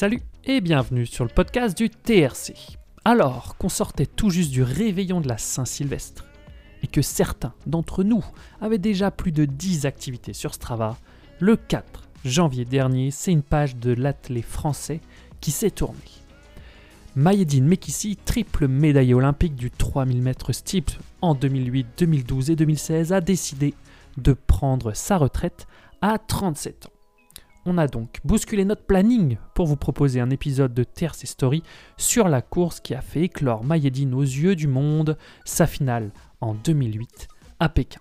Salut et bienvenue sur le podcast du TRC. Alors qu'on sortait tout juste du réveillon de la Saint-Sylvestre et que certains d'entre nous avaient déjà plus de 10 activités sur Strava, le 4 janvier dernier, c'est une page de l'athlète français qui s'est tournée. Mayedine Mekissi, triple médaille olympique du 3000 mètres steeple en 2008, 2012 et 2016, a décidé de prendre sa retraite à 37 ans. On a donc bousculé notre planning pour vous proposer un épisode de Terce Story sur la course qui a fait éclore Mayedine aux yeux du monde, sa finale en 2008 à Pékin.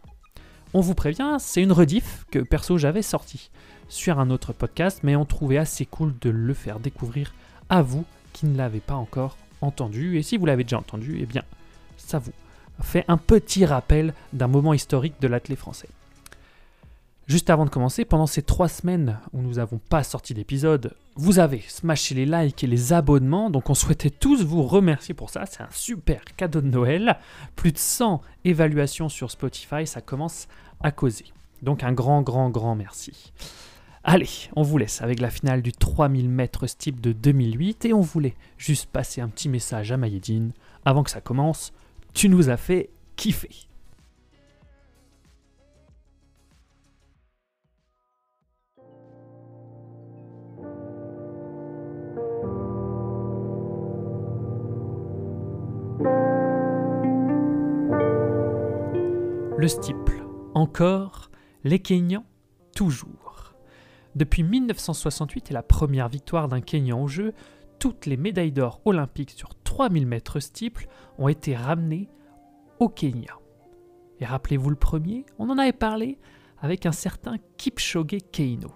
On vous prévient, c'est une rediff que perso j'avais sorti sur un autre podcast, mais on trouvait assez cool de le faire découvrir à vous qui ne l'avez pas encore entendu. Et si vous l'avez déjà entendu, eh bien, ça vous fait un petit rappel d'un moment historique de l'athlète français. Juste avant de commencer, pendant ces trois semaines où nous n'avons pas sorti d'épisode, vous avez smashé les likes et les abonnements, donc on souhaitait tous vous remercier pour ça, c'est un super cadeau de Noël. Plus de 100 évaluations sur Spotify, ça commence à causer. Donc un grand, grand, grand merci. Allez, on vous laisse avec la finale du 3000 mètres steep de 2008 et on voulait juste passer un petit message à Mayedine avant que ça commence. Tu nous as fait kiffer. Le steeple, encore, les Kenyans, toujours. Depuis 1968 et la première victoire d'un Kenyan au jeu, toutes les médailles d'or olympiques sur 3000 mètres steeple ont été ramenées au Kenya. Et rappelez-vous le premier, on en avait parlé avec un certain Kipchoge Keino.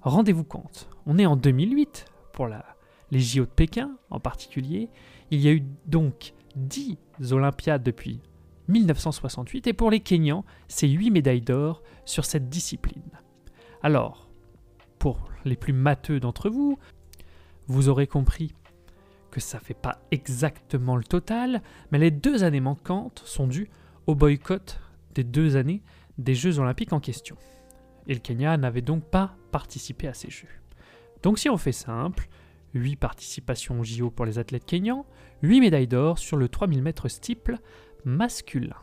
Rendez-vous compte, on est en 2008 pour la, les JO de Pékin en particulier. Il y a eu donc 10 Olympiades depuis 1968 et pour les Kenyans, c'est 8 médailles d'or sur cette discipline. Alors, pour les plus matheux d'entre vous, vous aurez compris que ça fait pas exactement le total, mais les deux années manquantes sont dues au boycott des deux années des Jeux olympiques en question. Et le Kenya n'avait donc pas participé à ces Jeux. Donc si on fait simple, 8 participations aux JO pour les athlètes kenyans, 8 médailles d'or sur le 3000 mètres steeple masculin.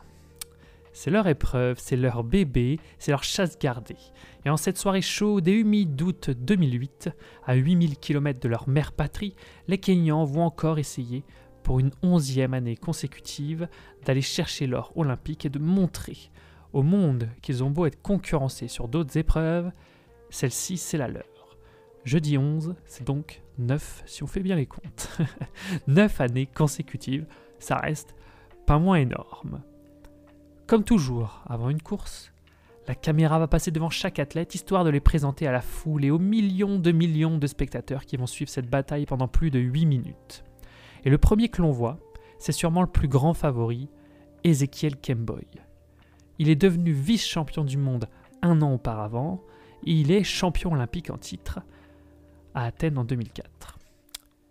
C'est leur épreuve, c'est leur bébé, c'est leur chasse gardée. Et en cette soirée chaude et humide d'août 2008, à 8000 km de leur mère patrie, les Kenyans vont encore essayer, pour une onzième année consécutive, d'aller chercher l'or olympique et de montrer au monde qu'ils ont beau être concurrencés sur d'autres épreuves, celle-ci c'est la leur. Jeudi 11, c'est donc 9 si on fait bien les comptes. 9 années consécutives, ça reste pas moins énorme. Comme toujours, avant une course, la caméra va passer devant chaque athlète histoire de les présenter à la foule et aux millions de millions de spectateurs qui vont suivre cette bataille pendant plus de 8 minutes. Et le premier que l'on voit, c'est sûrement le plus grand favori, Ezekiel Kemboy. Il est devenu vice-champion du monde un an auparavant et il est champion olympique en titre à Athènes en 2004.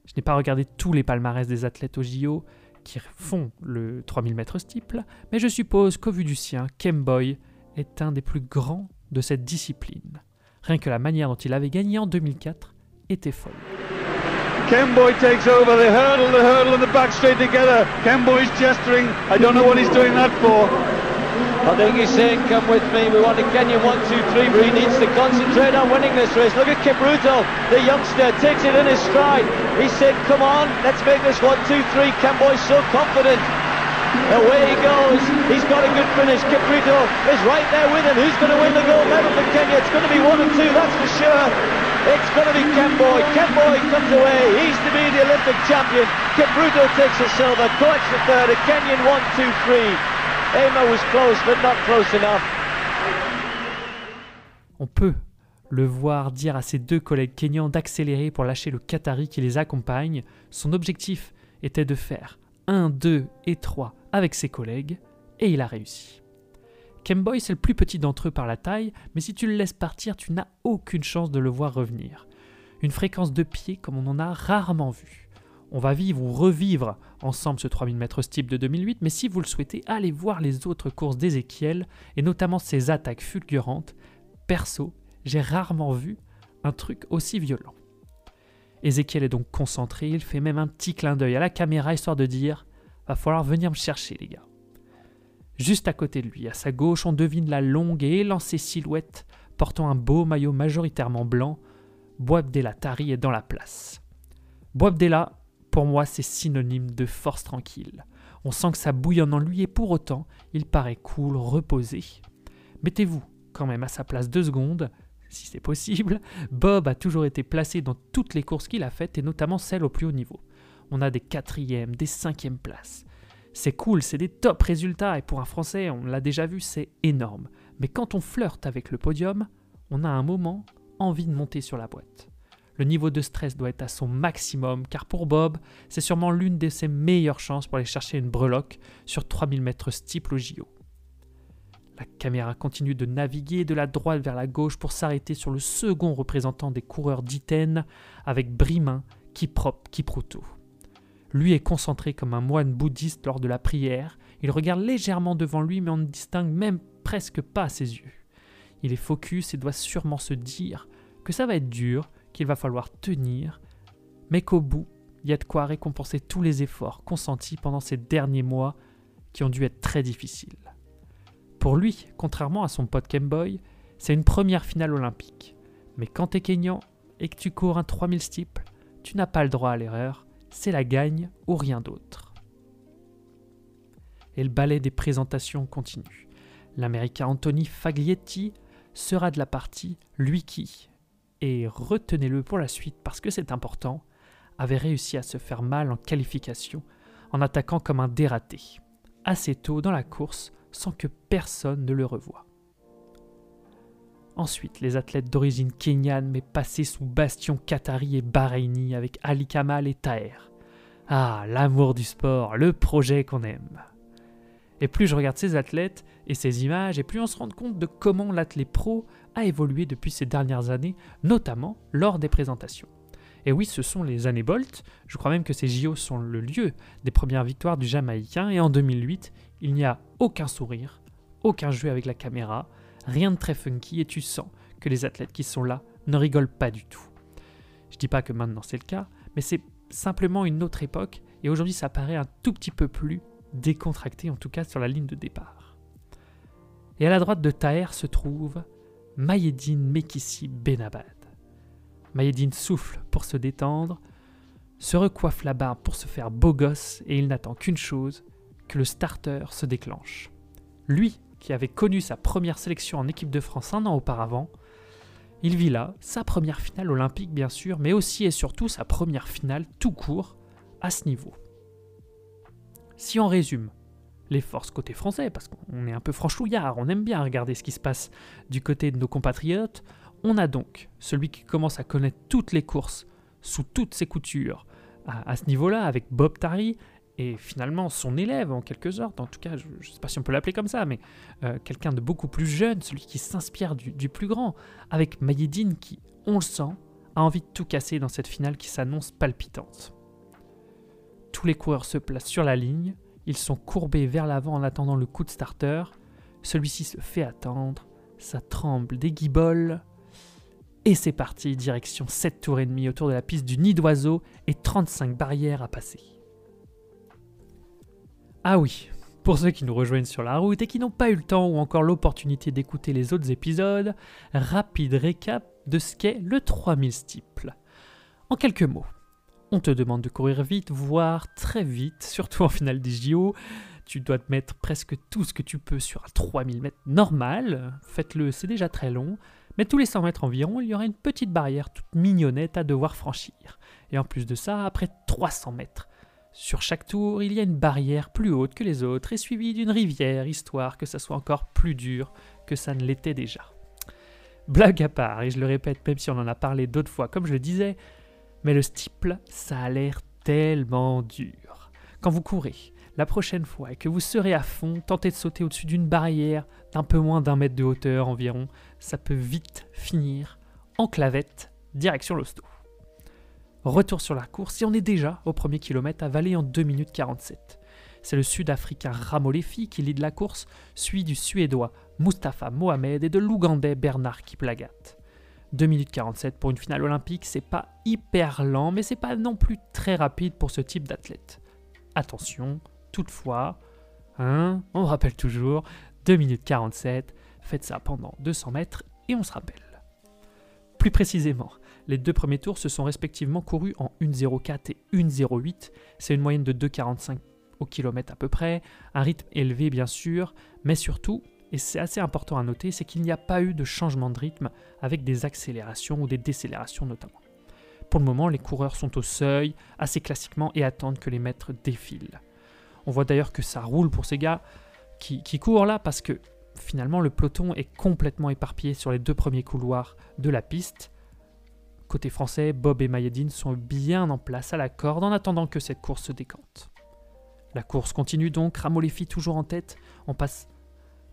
Je n'ai pas regardé tous les palmarès des athlètes au JO, qui font le 3000 mètres steeple, mais je suppose qu'au vu du sien, Kemboy est un des plus grands de cette discipline. Rien que la manière dont il avait gagné en 2004 était folle. Kemboy takes over the hurdle, the hurdle and the back straight together. Kemboy's gesturing. I don't know what he's doing that for. I think he's saying, come with me, we want a Kenya 1, 2, 3, but he needs to concentrate on winning this race. Look at Kipruto, the youngster, takes it in his stride. He said, come on, let's make this 1, 2, 3. Kemboy's so confident. Away he goes. He's got a good finish. Kipruto is right there with him. Who's going to win the gold medal for Kenya? It's going to be 1 and 2, that's for sure. It's going to be Kemboy. Kemboy comes away. He's to be the Olympic champion. Kipruto takes the silver, collects the third. A Kenyan 1, 2, 3. On peut le voir dire à ses deux collègues kenyans d'accélérer pour lâcher le Qatari qui les accompagne. Son objectif était de faire 1, 2 et 3 avec ses collègues, et il a réussi. Kemboy, c'est le plus petit d'entre eux par la taille, mais si tu le laisses partir, tu n'as aucune chance de le voir revenir. Une fréquence de pied comme on en a rarement vu. On va vivre ou revivre ensemble ce 3000 mètres steep de 2008, mais si vous le souhaitez, allez voir les autres courses d'Ezekiel et notamment ses attaques fulgurantes. Perso, j'ai rarement vu un truc aussi violent. Ézéchiel est donc concentré, il fait même un petit clin d'œil à la caméra histoire de dire Va falloir venir me chercher, les gars. Juste à côté de lui, à sa gauche, on devine la longue et élancée silhouette portant un beau maillot majoritairement blanc. Boabdella Tari est dans la place. Boabdella, pour moi, c'est synonyme de force tranquille. On sent que ça bouillonne en lui et pour autant, il paraît cool, reposé. Mettez-vous quand même à sa place deux secondes, si c'est possible. Bob a toujours été placé dans toutes les courses qu'il a faites et notamment celles au plus haut niveau. On a des quatrièmes, des cinquièmes places. C'est cool, c'est des top résultats et pour un Français, on l'a déjà vu, c'est énorme. Mais quand on flirte avec le podium, on a un moment envie de monter sur la boîte. Le niveau de stress doit être à son maximum car pour Bob, c'est sûrement l'une de ses meilleures chances pour aller chercher une breloque sur 3000 mètres steeple au JO. La caméra continue de naviguer de la droite vers la gauche pour s'arrêter sur le second représentant des coureurs d'Iten avec Brimain, Kiprop, Kipruto. Lui est concentré comme un moine bouddhiste lors de la prière. Il regarde légèrement devant lui, mais on ne distingue même presque pas ses yeux. Il est focus et doit sûrement se dire que ça va être dur, qu'il va falloir tenir, mais qu'au bout, il y a de quoi récompenser tous les efforts consentis pendant ces derniers mois qui ont dû être très difficiles. Pour lui, contrairement à son pote Kemboy, c'est une première finale olympique. Mais quand t'es Kenyan et que tu cours un 3000 steeple, tu n'as pas le droit à l'erreur, c'est la gagne ou rien d'autre. Et le ballet des présentations continue. L'Américain Anthony Faglietti sera de la partie, lui qui, et retenez-le pour la suite parce que c'est important, avait réussi à se faire mal en qualification en attaquant comme un dératé, assez tôt dans la course sans que personne ne le revoie. Ensuite, les athlètes d'origine kenyane mais passés sous bastion qatari et bahreïni avec Ali Kamal et Taher. Ah, l'amour du sport, le projet qu'on aime. Et plus je regarde ces athlètes et ces images, et plus on se rend compte de comment l'athlète pro a évolué depuis ces dernières années, notamment lors des présentations. Et oui, ce sont les années Bolt, je crois même que ces JO sont le lieu des premières victoires du Jamaïcain, et en 2008, il n'y a aucun sourire, aucun jeu avec la caméra, rien de très funky et tu sens que les athlètes qui sont là ne rigolent pas du tout. Je dis pas que maintenant c'est le cas, mais c'est simplement une autre époque et aujourd'hui ça paraît un tout petit peu plus décontracté en tout cas sur la ligne de départ. Et à la droite de Taher se trouve Mayedine Mekissi Benabad. Mayedine souffle pour se détendre, se recoiffe la barbe pour se faire beau gosse et il n'attend qu'une chose, que le starter se déclenche. Lui, qui avait connu sa première sélection en équipe de France un an auparavant, il vit là sa première finale olympique bien sûr, mais aussi et surtout sa première finale tout court à ce niveau. Si on résume les forces côté français, parce qu'on est un peu franchouillard, on aime bien regarder ce qui se passe du côté de nos compatriotes, on a donc celui qui commence à connaître toutes les courses sous toutes ses coutures à, ce niveau-là, avec Bob Tari, et finalement son élève en quelque sorte, en tout cas je ne sais pas si on peut l'appeler comme ça, mais euh, quelqu'un de beaucoup plus jeune, celui qui s'inspire du, plus grand, avec Mayedine qui, on le sent, a envie de tout casser dans cette finale qui s'annonce palpitante. Tous les coureurs se placent sur la ligne, ils sont courbés vers l'avant en attendant le coup de starter, celui-ci se fait attendre, ça tremble des guiboles, et c'est parti, direction 7 tours et demi autour de la piste du nid d'oiseau et 35 barrières à passer. Ah oui, pour ceux qui nous rejoignent sur la route et qui n'ont pas eu le temps ou encore l'opportunité d'écouter les autres épisodes, rapide récap de ce qu'est le 3000 steeple. En quelques mots, on te demande de courir vite, voire très vite, surtout en finale des JO. Tu dois te mettre presque tout ce que tu peux sur un 3000 mètres normal. Faites-le, c'est déjà très long. Mais tous les 100 mètres environ, il y aura une petite barrière toute mignonnette à devoir franchir. Et en plus de ça, après 300 mètres, sur chaque tour, il y a une barrière plus haute que les autres et suivie d'une rivière, histoire que ça soit encore plus dur que ça ne l'était déjà. Blague à part, et je le répète même si on en a parlé d'autres fois, comme je le disais, mais le steeple, ça a l'air tellement dur. Quand vous courez, la prochaine fois et que vous serez à fond, tentez de sauter au-dessus d'une barrière d'un peu moins d'un mètre de hauteur environ, ça peut vite finir en clavette, direction l'hosto. Retour sur la course et on est déjà au premier kilomètre Valais en 2 minutes 47. C'est le Sud-Africain Ramolefi qui lead la course, suivi du Suédois Mustafa Mohamed et de l'Ougandais Bernard Kiplagat. 2 minutes 47 pour une finale olympique, c'est pas hyper lent, mais c'est pas non plus très rapide pour ce type d'athlète. Attention, toutefois, hein, on rappelle toujours, 2 minutes 47, faites ça pendant 200 mètres et on se rappelle. Plus précisément, les deux premiers tours se sont respectivement courus en 1.04 et 1.08, c'est une moyenne de 2.45 au kilomètre à peu près, un rythme élevé bien sûr, mais surtout et c'est assez important à noter, c'est qu'il n'y a pas eu de changement de rythme avec des accélérations ou des décélérations notamment. Pour le moment, les coureurs sont au seuil, assez classiquement, et attendent que les maîtres défilent. On voit d'ailleurs que ça roule pour ces gars qui, courent là, parce que finalement le peloton est complètement éparpillé sur les deux premiers couloirs de la piste. Côté français, Bob et Mayedine sont bien en place à la corde en attendant que cette course se décante. La course continue donc, Ramolefi toujours en tête, on passe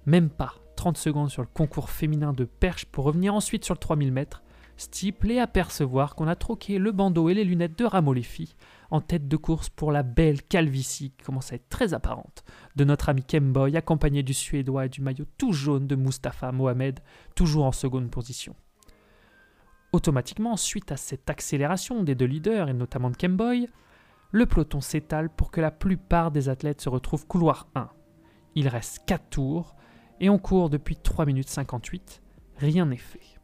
même pas 30 secondes sur le concours féminin de perche pour revenir ensuite sur le 3000 mètres, steeple et apercevoir qu'on a troqué le bandeau et les lunettes de Ramolefi en tête de course pour la belle calvitie qui commence à être très apparente de notre ami Kemboy accompagné du Suédois et du maillot tout jaune de Mustapha Mohamed, toujours en seconde position. Automatiquement, suite à cette accélération des deux leaders et notamment de Kemboy, le peloton s'étale pour que la plupart des athlètes se retrouvent couloir 1. Il reste 4 tours et on court depuis 3 minutes 58, rien n'est fait.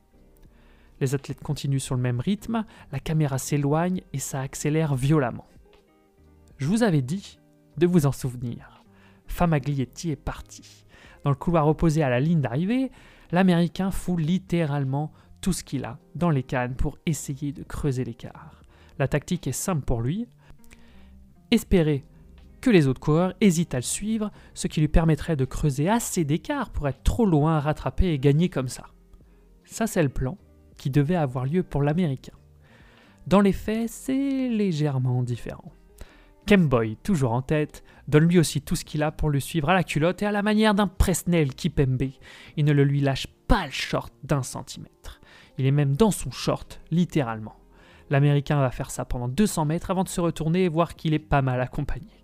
Les athlètes continuent sur le même rythme, la caméra s'éloigne et ça accélère violemment. Je vous avais dit de vous en souvenir. Famaglietti est parti. Dans le couloir opposé à la ligne d'arrivée, l'Américain fout littéralement tout ce qu'il a dans les cannes pour essayer de creuser l'écart. La tactique est simple pour lui. Espérer que les autres coureurs hésitent à le suivre, ce qui lui permettrait de creuser assez d'écart pour être trop loin rattraper et gagner comme ça. Ça, c'est le plan qui devait avoir lieu pour l'Américain. Dans les faits, c'est légèrement différent. Kemboy, toujours en tête, donne lui aussi tout ce qu'il a pour le suivre à la culotte et à la manière d'un Presnel Kipembe. Il ne le lui lâche pas le short d'un centimètre. Il est même dans son short, littéralement. L'Américain va faire ça pendant 200 mètres avant de se retourner et voir qu'il est pas mal accompagné.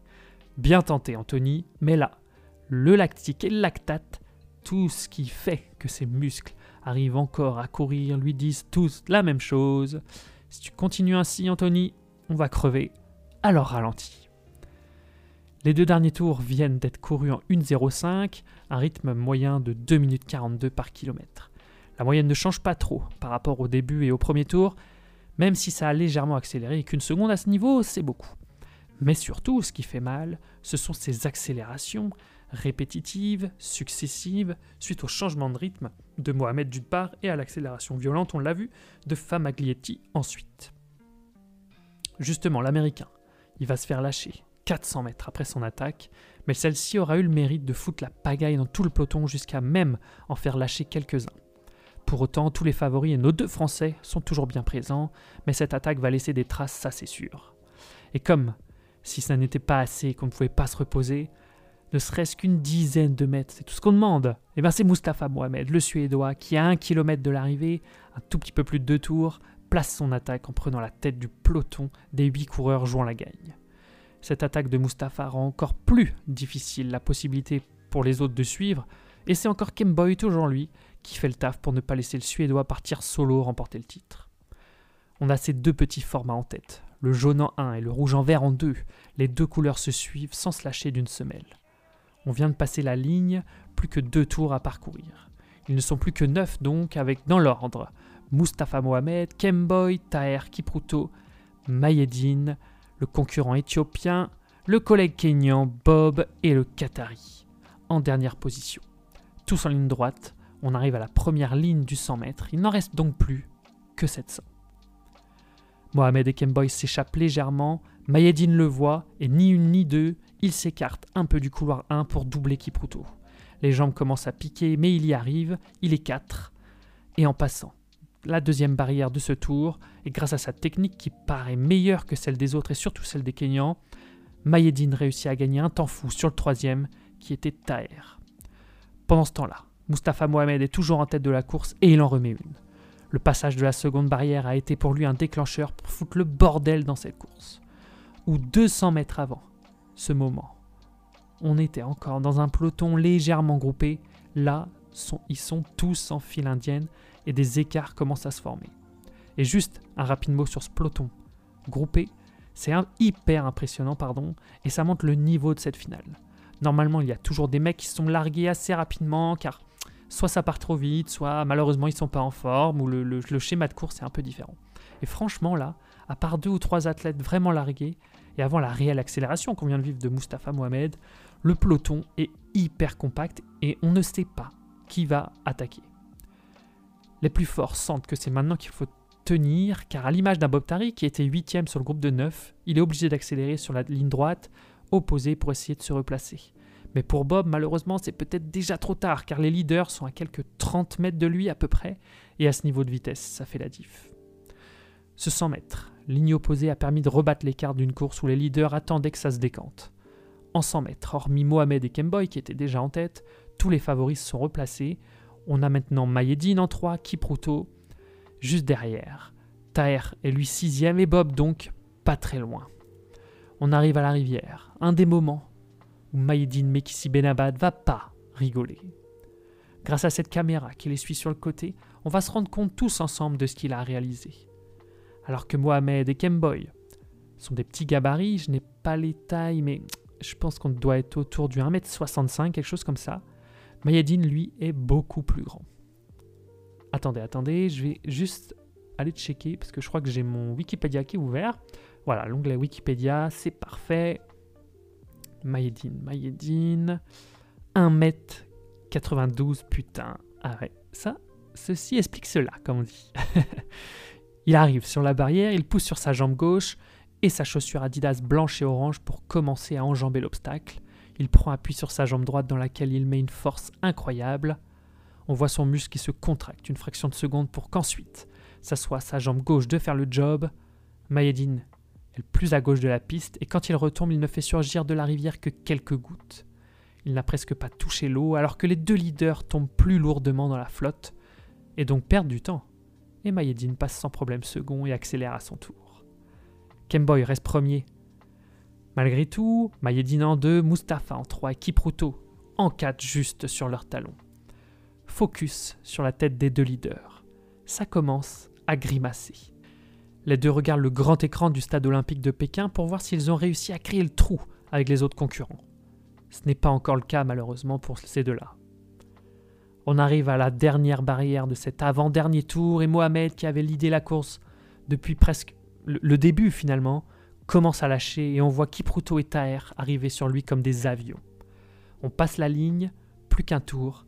Bien tenté, Anthony, mais là, le lactique et le lactate, tout ce qui fait que ses muscles arrivent encore à courir, lui disent tous la même chose. Si tu continues ainsi, Anthony, on va crever. Alors ralentis. Les deux derniers tours viennent d'être courus en 1.05, un rythme moyen de 2 minutes 42 par kilomètre. La moyenne ne change pas trop par rapport au début et au premier tour, même si ça a légèrement accéléré et qu'une seconde à ce niveau, c'est beaucoup. Mais surtout, ce qui fait mal, ce sont ces accélérations répétitives, successives, suite au changement de rythme de Mohamed d'une part et à l'accélération violente, on l'a vu, de Famaglietti ensuite. Justement, l'Américain, il va se faire lâcher 400 mètres après son attaque, mais celle-ci aura eu le mérite de foutre la pagaille dans tout le peloton jusqu'à même en faire lâcher quelques-uns. Pour autant, tous les favoris et nos deux Français sont toujours bien présents, mais cette attaque va laisser des traces, ça c'est sûr. Et comme si ça n'était pas assez, qu'on ne pouvait pas se reposer, ne serait-ce qu'une dizaine de mètres, c'est tout ce qu'on demande. Et eh bien c'est Mustapha Mohamed, le Suédois, qui à un kilomètre de l'arrivée, un tout petit peu plus de deux tours, place son attaque en prenant la tête du peloton des huit coureurs jouant la gagne. Cette attaque de Mustapha rend encore plus difficile la possibilité pour les autres de suivre, et c'est encore Kemboy, toujours lui, qui fait le taf pour ne pas laisser le Suédois partir solo remporter le titre. On a ces deux petits formats en tête, le jaune en un et le rouge en vert en deux. Les deux couleurs se suivent sans se lâcher d'une semelle. On vient de passer la ligne, plus que deux tours à parcourir. Ils ne sont plus que neuf donc, avec dans l'ordre Mustafa Mohamed, Kemboy, Taher Kipruto, Mayedine, le concurrent éthiopien, le collègue kényan Bob et le Qatari, en dernière position. Tous en ligne droite, on arrive à la première ligne du 100 mètres, il n'en reste donc plus que 700. Mohamed et Kemboy s'échappent légèrement, Mayedine le voit, et ni une ni deux, il s'écarte un peu du couloir 1 pour doubler Kipruto. Les jambes commencent à piquer, mais il y arrive, il est 4. Et en passant la deuxième barrière de ce tour, et grâce à sa technique qui paraît meilleure que celle des autres et surtout celle des Kenyans, Mayedine réussit à gagner un temps fou sur le troisième, qui était Taher. Pendant ce temps-là, Mustafa Mohamed est toujours en tête de la course et il en remet une. Le passage de la seconde barrière a été pour lui un déclencheur pour foutre le bordel dans cette course. Ou 200 mètres avant ce moment, on était encore dans un peloton légèrement groupé. Là, ils sont tous en file indienne et des écarts commencent à se former. Et juste un rapide mot sur ce peloton groupé, c'est hyper impressionnant, pardon, et ça montre le niveau de cette finale. Normalement, il y a toujours des mecs qui sont largués assez rapidement, car soit ça part trop vite, soit malheureusement ils sont pas en forme, ou le, le schéma de course est un peu différent. Et franchement, là, à part deux ou trois athlètes vraiment largués, et avant la réelle accélération qu'on vient de vivre de Mustapha Mohamed, le peloton est hyper compact et on ne sait pas qui va attaquer. Les plus forts sentent que c'est maintenant qu'il faut tenir, car à l'image d'un Bob Tari qui était 8 sur le groupe de 9, il est obligé d'accélérer sur la ligne droite opposée pour essayer de se replacer. Mais pour Bob, malheureusement, c'est peut-être déjà trop tard, car les leaders sont à quelques 30 mètres de lui à peu près, et à ce niveau de vitesse, ça fait la diff. Ce 100 mètres, ligne opposée a permis de rebattre l'écart d'une course où les leaders attendaient que ça se décante. En 100 mètres, hormis Mohamed et Kemboy qui étaient déjà en tête, tous les favoris sont replacés. On a maintenant Mayedine en 3, Kipruto juste derrière. Taher est lui sixième et Bob donc pas très loin. On arrive à la rivière, un des moments où Mayedine Mekissi Benabad va pas rigoler. Grâce à cette caméra qui les suit sur le côté, on va se rendre compte tous ensemble de ce qu'il a réalisé. Alors que Mohamed et Kemboy sont des petits gabarits, je n'ai pas les tailles, mais je pense qu'on doit être autour du 1m65, quelque chose comme ça. Mayedine, lui, est beaucoup plus grand. Attendez, attendez, je vais juste aller checker parce que je crois que j'ai mon Wikipédia qui est ouvert. Voilà, l'onglet Wikipédia, c'est parfait. Mayedine, Mayedine. 1m92, putain. Ah ouais, ça, ceci explique cela, comme on dit. il arrive sur la barrière, il pousse sur sa jambe gauche et sa chaussure Adidas blanche et orange pour commencer à enjamber l'obstacle. Il prend appui sur sa jambe droite dans laquelle il met une force incroyable. On voit son muscle qui se contracte une fraction de seconde pour qu'ensuite, ça soit sa jambe gauche de faire le job. Mayedine plus à gauche de la piste et quand il retombe, il ne fait surgir de la rivière que quelques gouttes. Il n'a presque pas touché l'eau alors que les deux leaders tombent plus lourdement dans la flotte et donc perdent du temps. Et Mayedine passe sans problème second et accélère à son tour. Kemboy reste premier. Malgré tout, Mayedine en deux, Mustapha en trois et Kipruto en quatre juste sur leurs talons. Focus sur la tête des deux leaders. Ça commence à grimacer. Les deux regardent le grand écran du stade olympique de Pékin pour voir s'ils ont réussi à créer le trou avec les autres concurrents. Ce n'est pas encore le cas malheureusement pour ces deux-là. On arrive à la dernière barrière de cet avant-dernier tour et Mohamed, qui avait l'idée la course depuis presque le début finalement, commence à lâcher et on voit Kipruto et Taher arriver sur lui comme des avions. On passe la ligne, plus qu'un tour,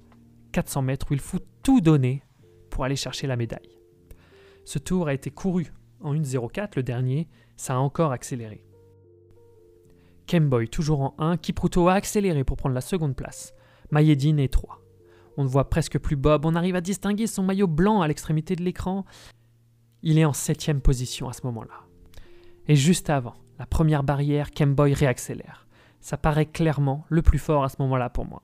400 mètres où il faut tout donner pour aller chercher la médaille. Ce tour a été couru en 1.04, le dernier, ça a encore accéléré. Kemboy toujours en 1, Kipruto a accéléré pour prendre la seconde place. Mayedine est 3. On ne voit presque plus Bob, on arrive à distinguer son maillot blanc à l'extrémité de l'écran. Il est en septième position à ce moment-là. Et juste avant, la première barrière, Kemboy réaccélère. Ça paraît clairement le plus fort à ce moment-là pour moi.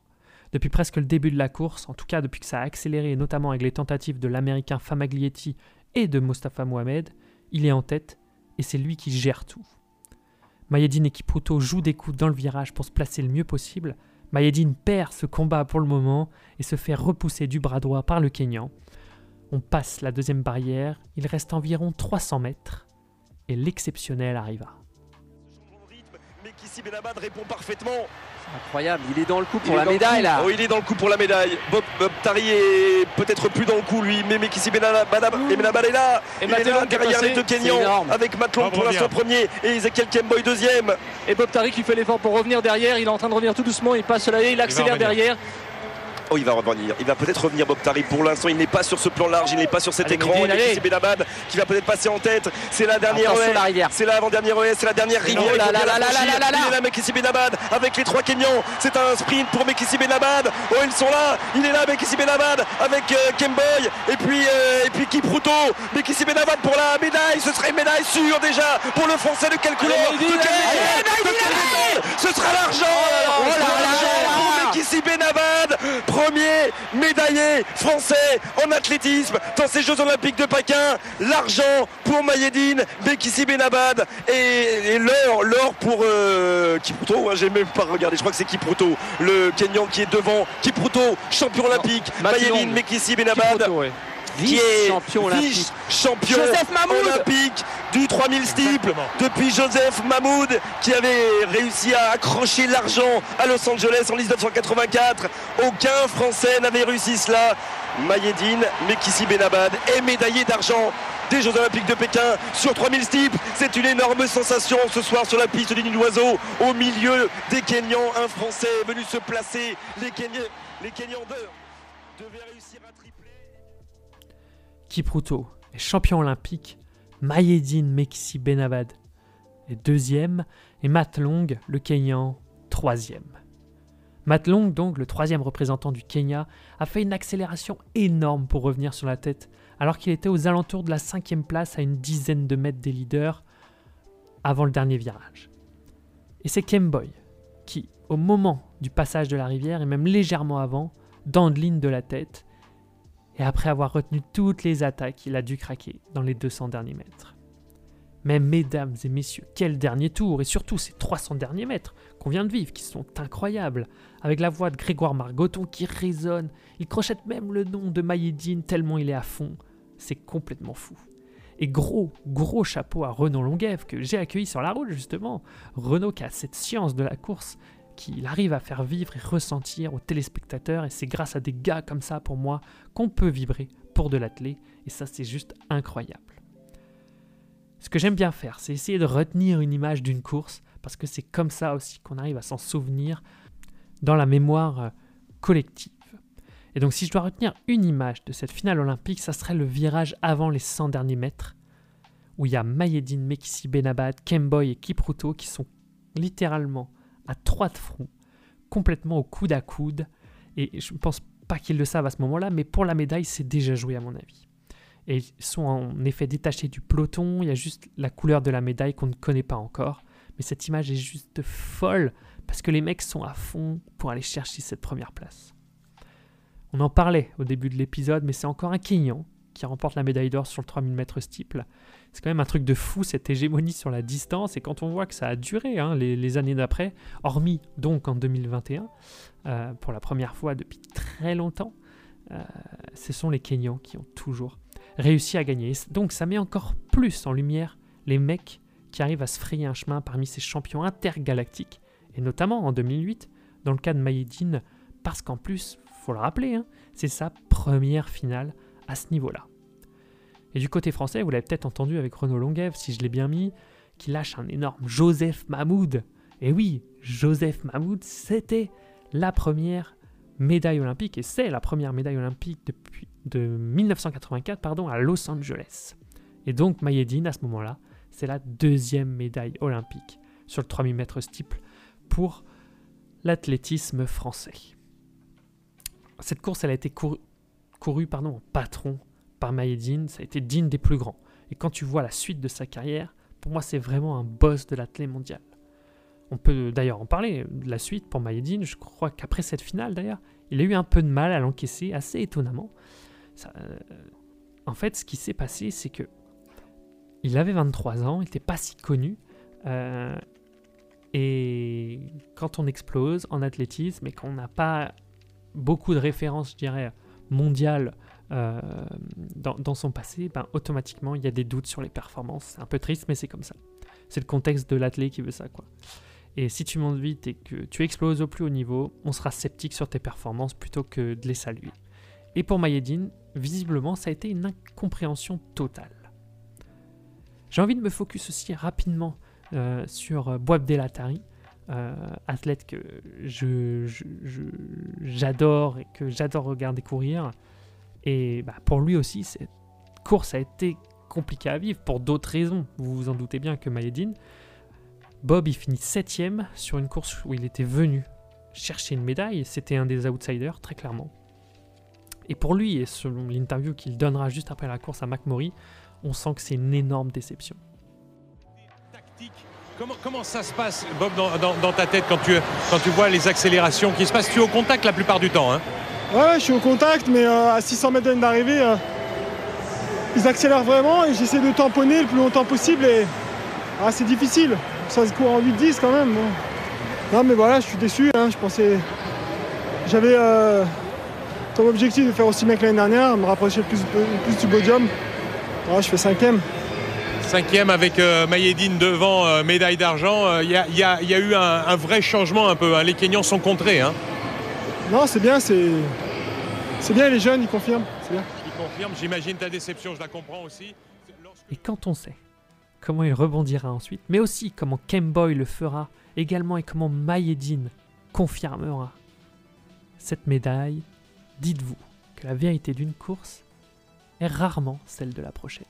Depuis presque le début de la course, en tout cas depuis que ça a accéléré, notamment avec les tentatives de l'américain Famaglietti et de Mostafa Mohamed, il est en tête et c'est lui qui gère tout. Mayedine et Kipruto jouent des coups dans le virage pour se placer le mieux possible. Mayedine perd ce combat pour le moment et se fait repousser du bras droit par le Kenyan. On passe la deuxième barrière, il reste environ 300 mètres et l'exceptionnel arriva. Répond parfaitement Incroyable, il est dans le coup pour la médaille là. Oh, il est dans le coup pour la médaille. Bob, Tari est peut-être plus dans le coup lui, mais Mekissi Benabad est là. Et il est là derrière les deux Kenyans avec Matlon pour l'instant premier et Ezekiel Kemboy deuxième. Et Bob Tari qui fait l'effort pour revenir derrière, il est en train de revenir tout doucement, il passe là, il accélère derrière. Oh, il va revenir. Il va peut-être revenir Bob Tari. Pour l'instant, il n'est pas sur ce plan large, il n'est pas sur cet écran. C'est Benabad qui va peut-être passer en tête. C'est la dernière C'est la avant-dernière c'est la dernière rivière. Oh là là là là là là Il est là, Mekissi Benabad avec les trois Kenyans. C'est un sprint pour Mekissi Benabad. Oh, ils sont là. Il est là, Mekissi Benabad avec euh, Kemboy et puis euh, et puis Kipruto. Mekissi Benabad pour la médaille. Ce serait une médaille sûre déjà pour le français de quelle couleur? Ce sera l'argent. Oh Mekissi Benabad premier médaillé français en athlétisme dans ces Jeux Olympiques de Pékin. L'argent pour Mayedine, Bekissi Benabad et, l'or, l'or pour euh, Kipruto. Hein, j'ai même pas regardé, je crois que c'est Kipruto, le Kenyan qui est devant. Kipruto, champion olympique. Mayedine, Bekissi Benabad qui est champion olympique. champion olympique du 3000 steeple depuis Joseph Mahmoud qui avait réussi à accrocher l'argent à Los Angeles en 1984. Aucun Français n'avait réussi cela. Mayedine Mekissi Benabad est médaillé d'argent des Jeux Olympiques de Pékin sur 3000 steeple. C'est une énorme sensation ce soir sur la piste du Nid d'Oiseau au milieu des Kenyans. Un Français est venu se placer. Les Kenyans, les Kenyans devaient réussir à tripler. Est champion olympique, Mayedine Mekissi Benabad est deuxième et Matt Long, le Kenyan, troisième. Matt Long, donc le troisième représentant du Kenya, a fait une accélération énorme pour revenir sur la tête, alors qu'il était aux alentours de la cinquième place à une dizaine de mètres des leaders avant le dernier virage. Et c'est Kemboy qui, au moment du passage de la rivière et même légèrement avant, dandeline de la tête, et après avoir retenu toutes les attaques, il a dû craquer dans les 200 derniers mètres. Mais mesdames et messieurs, quel dernier tour, et surtout ces 300 derniers mètres qu'on vient de vivre, qui sont incroyables, avec la voix de Grégoire Margoton qui résonne, il crochette même le nom de Maïdine tellement il est à fond, c'est complètement fou. Et gros, gros chapeau à Renaud Longuève que j'ai accueilli sur la route justement. Renaud qui a cette science de la course qu'il arrive à faire vivre et ressentir aux téléspectateurs. Et c'est grâce à des gars comme ça, pour moi, qu'on peut vibrer pour de l'athlé. Et ça, c'est juste incroyable. Ce que j'aime bien faire, c'est essayer de retenir une image d'une course, parce que c'est comme ça aussi qu'on arrive à s'en souvenir dans la mémoire euh, collective. Et donc si je dois retenir une image de cette finale olympique, ça serait le virage avant les 100 derniers mètres, où il y a Mayedine, Mekissi Benabad, Kemboy et Kipruto qui sont littéralement à trois de front, complètement au coude à coude. Et je ne pense pas qu'ils le savent à ce moment-là, mais pour la médaille, c'est déjà joué à mon avis. Et ils sont en effet détachés du peloton, il y a juste la couleur de la médaille qu'on ne connaît pas encore. Mais cette image est juste folle, parce que les mecs sont à fond pour aller chercher cette première place. On en parlait au début de l'épisode, mais c'est encore un Kenyan qui remporte la médaille d'or sur le 3000 mètres steeple. C'est quand même un truc de fou cette hégémonie sur la distance et quand on voit que ça a duré hein, les, années d'après, hormis donc en 2021, euh, pour la première fois depuis très longtemps, euh, ce sont les Kenyans qui ont toujours réussi à gagner. Donc ça met encore plus en lumière les mecs qui arrivent à se frayer un chemin parmi ces champions intergalactiques, et notamment en 2008, dans le cas de Maïdine, parce qu'en plus, faut le rappeler, hein, c'est sa première finale à ce niveau-là. Et du côté français, vous l'avez peut-être entendu avec Renaud Longuève, si je l'ai bien mis, qui lâche un énorme Joseph Mahmoud. Et oui, Joseph Mahmoud, c'était la première médaille olympique, et c'est la première médaille olympique depuis de 1984 pardon, à Los Angeles. Et donc Mayedine, à ce moment-là, c'est la deuxième médaille olympique sur le 3000 mètres steeple pour l'athlétisme français. Cette course, elle a été courue pardon, en patron par Mayedine, ça a été digne des plus grands. Et quand tu vois la suite de sa carrière, pour moi, c'est vraiment un boss de l'athlète mondial. On peut d'ailleurs en parler de la suite pour Mayedine. Je crois qu'après cette finale, d'ailleurs, il a eu un peu de mal à l'encaisser, assez étonnamment. Euh, en fait, ce qui s'est passé, c'est que il avait 23 ans, il n'était pas si connu. Euh, et quand on explose en athlétisme et qu'on n'a pas beaucoup de références, je dirais, mondiales euh, dans, son passé, ben, automatiquement il y a des doutes sur les performances. C'est un peu triste, mais c'est comme ça. C'est le contexte de l'athlète qui veut ça, quoi. Et si tu montes vite et que tu exploses au plus haut niveau, on sera sceptique sur tes performances plutôt que de les saluer. Et pour Mayedine, visiblement, ça a été une incompréhension totale. J'ai envie de me focus aussi rapidement euh, sur euh, Boab Delatari, athlète que j'adore et que j'adore regarder courir. Et bah, pour lui aussi, cette course a été compliquée à vivre pour d'autres raisons. Vous vous en doutez bien que Mayedine. Bob, il finit septième sur une course où il était venu chercher une médaille. C'était un des outsiders, très clairement. Et pour lui, et selon l'interview qu'il donnera juste après la course à McMurray, on sent que c'est une énorme déception. Comment, comment, ça se passe, Bob, dans, ta tête quand tu, quand tu vois les accélérations qui se passent? Tu es au contact la plupart du temps. Hein Ouais, je suis au contact, mais euh, à 600 mètres d'arrivée, euh, ils accélèrent vraiment et j'essaie de tamponner le plus longtemps possible et ah, c'est difficile. Ça se court en 8-10 quand même. Non, mais voilà, je suis déçu. Hein, je pensais. J'avais euh, comme objectif de faire aussi bien l'année dernière, me rapprocher plus, plus du podium. je fais cinquième. Cinquième avec Mayedine devant, médaille d'argent. Il y, a eu un, vrai changement un peu. Hein. Les Kenyans sont contrés. Hein. Non, c'est bien, c'est. C'est bien, les jeunes, ils confirment. C'est bien. Ils confirment, j'imagine ta déception, je la comprends aussi. Et quand on sait comment il rebondira ensuite, mais aussi comment Kemboy le fera également et comment Mayedine confirmera cette médaille, dites-vous que la vérité d'une course est rarement celle de la prochaine.